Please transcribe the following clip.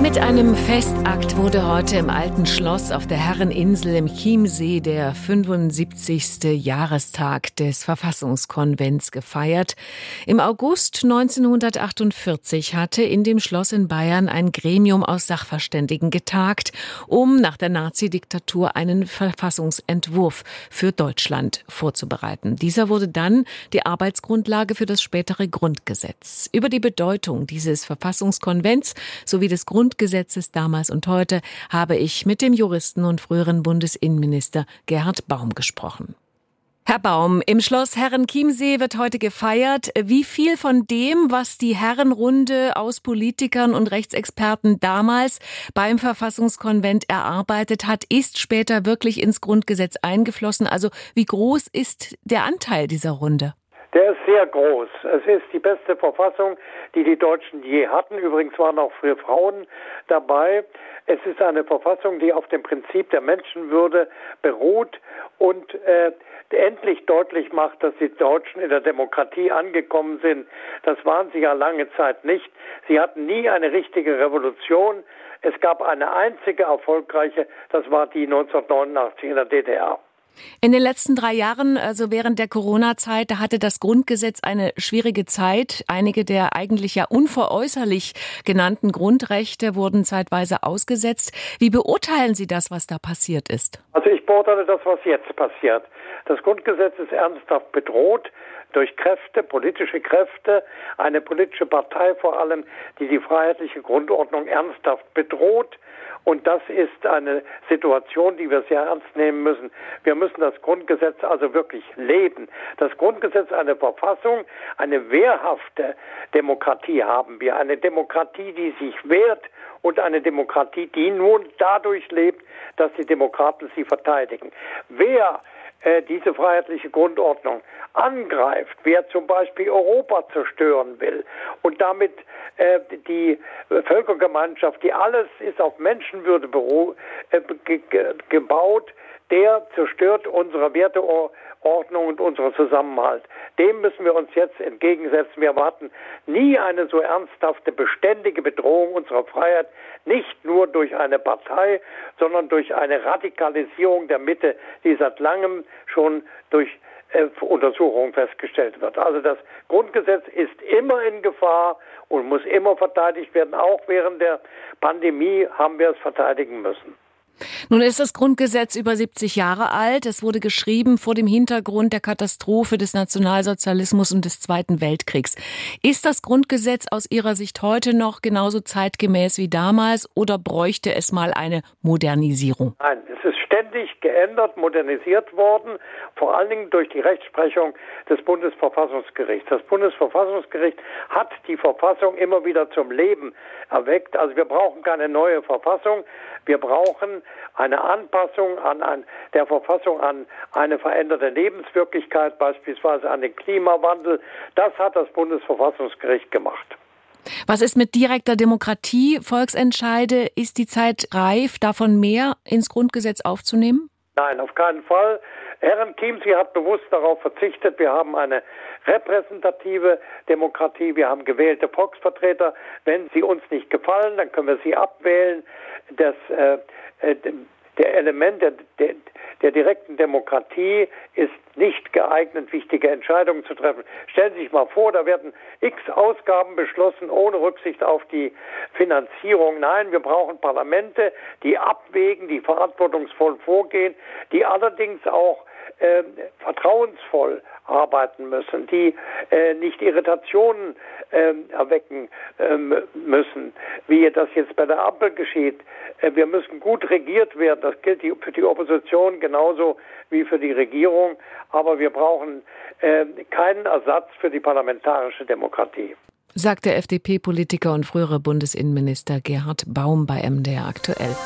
Mit einem Festakt wurde heute im alten Schloss auf der Herreninsel im Chiemsee der 75. Jahrestag des Verfassungskonvents gefeiert. Im August 1948 hatte in dem Schloss in Bayern ein Gremium aus Sachverständigen getagt, um nach der Nazidiktatur einen Verfassungsentwurf für Deutschland vorzubereiten. Dieser wurde dann die Arbeitsgrundlage für das spätere Grundgesetz. Über die Bedeutung dieses Verfassungskonvents sowie des Grund Grundgesetzes damals und heute habe ich mit dem Juristen und früheren Bundesinnenminister Gerhard Baum gesprochen. Herr Baum, im Schloss Herrenchiemsee wird heute gefeiert. Wie viel von dem, was die Herrenrunde aus Politikern und Rechtsexperten damals beim Verfassungskonvent erarbeitet hat, ist später wirklich ins Grundgesetz eingeflossen? Also wie groß ist der Anteil dieser Runde? Der ist sehr groß. Es ist die beste Verfassung, die die Deutschen je hatten. Übrigens waren auch für Frauen dabei. Es ist eine Verfassung, die auf dem Prinzip der Menschenwürde beruht und äh, endlich deutlich macht, dass die Deutschen in der Demokratie angekommen sind. Das waren sie ja lange Zeit nicht. Sie hatten nie eine richtige Revolution. Es gab eine einzige erfolgreiche, das war die 1989 in der DDR. In den letzten drei Jahren, also während der Corona-Zeit, da hatte das Grundgesetz eine schwierige Zeit. Einige der eigentlich ja unveräußerlich genannten Grundrechte wurden zeitweise ausgesetzt. Wie beurteilen Sie das, was da passiert ist? Also ich beurteile das, was jetzt passiert. Das Grundgesetz ist ernsthaft bedroht durch Kräfte, politische Kräfte, eine politische Partei vor allem, die die freiheitliche Grundordnung ernsthaft bedroht. Und das ist eine Situation, die wir sehr ernst nehmen müssen. Wir müssen das Grundgesetz also wirklich leben. Das Grundgesetz eine Verfassung, eine wehrhafte Demokratie haben wir. Eine Demokratie, die sich wehrt und eine Demokratie, die nun dadurch lebt, dass die Demokraten sie verteidigen. Wer äh, diese freiheitliche Grundordnung angreift, wer zum Beispiel Europa zerstören will und damit äh, die Völkergemeinschaft, die alles ist auf Menschenwürde äh, gebaut, der zerstört unsere Werteordnung und unseren Zusammenhalt. Dem müssen wir uns jetzt entgegensetzen. Wir erwarten nie eine so ernsthafte, beständige Bedrohung unserer Freiheit, nicht nur durch eine Partei, sondern durch eine Radikalisierung der Mitte, die seit langem schon durch äh, Untersuchungen festgestellt wird. Also das Grundgesetz ist immer in Gefahr und muss immer verteidigt werden. Auch während der Pandemie haben wir es verteidigen müssen. Nun ist das Grundgesetz über 70 Jahre alt. Es wurde geschrieben vor dem Hintergrund der Katastrophe des Nationalsozialismus und des Zweiten Weltkriegs. Ist das Grundgesetz aus Ihrer Sicht heute noch genauso zeitgemäß wie damals oder bräuchte es mal eine Modernisierung? Nein, es ist ständig geändert, modernisiert worden, vor allen Dingen durch die Rechtsprechung des Bundesverfassungsgerichts. Das Bundesverfassungsgericht hat die Verfassung immer wieder zum Leben erweckt. Also wir brauchen keine neue Verfassung. Wir brauchen eine Anpassung an, an der Verfassung an eine veränderte Lebenswirklichkeit, beispielsweise an den Klimawandel. Das hat das Bundesverfassungsgericht gemacht. Was ist mit direkter Demokratie, Volksentscheide? Ist die Zeit reif, davon mehr ins Grundgesetz aufzunehmen? Nein, auf keinen Fall. Herren Chiemsee hat bewusst darauf verzichtet. Wir haben eine repräsentative Demokratie. Wir haben gewählte Volksvertreter. Wenn sie uns nicht gefallen, dann können wir sie abwählen. Das, äh, äh, der Element der, der, der, direkten Demokratie ist nicht geeignet, wichtige Entscheidungen zu treffen. Stellen Sie sich mal vor, da werden x Ausgaben beschlossen ohne Rücksicht auf die Finanzierung. Nein, wir brauchen Parlamente, die abwägen, die verantwortungsvoll vorgehen, die allerdings auch äh, vertrauensvoll arbeiten müssen, die äh, nicht Irritationen äh, erwecken ähm, müssen, wie das jetzt bei der Ampel geschieht. Äh, wir müssen gut regiert werden. Das gilt die, für die Opposition genauso wie für die Regierung. Aber wir brauchen äh, keinen Ersatz für die parlamentarische Demokratie. Sagt der FDP-Politiker und frühere Bundesinnenminister Gerhard Baum bei MDR aktuell.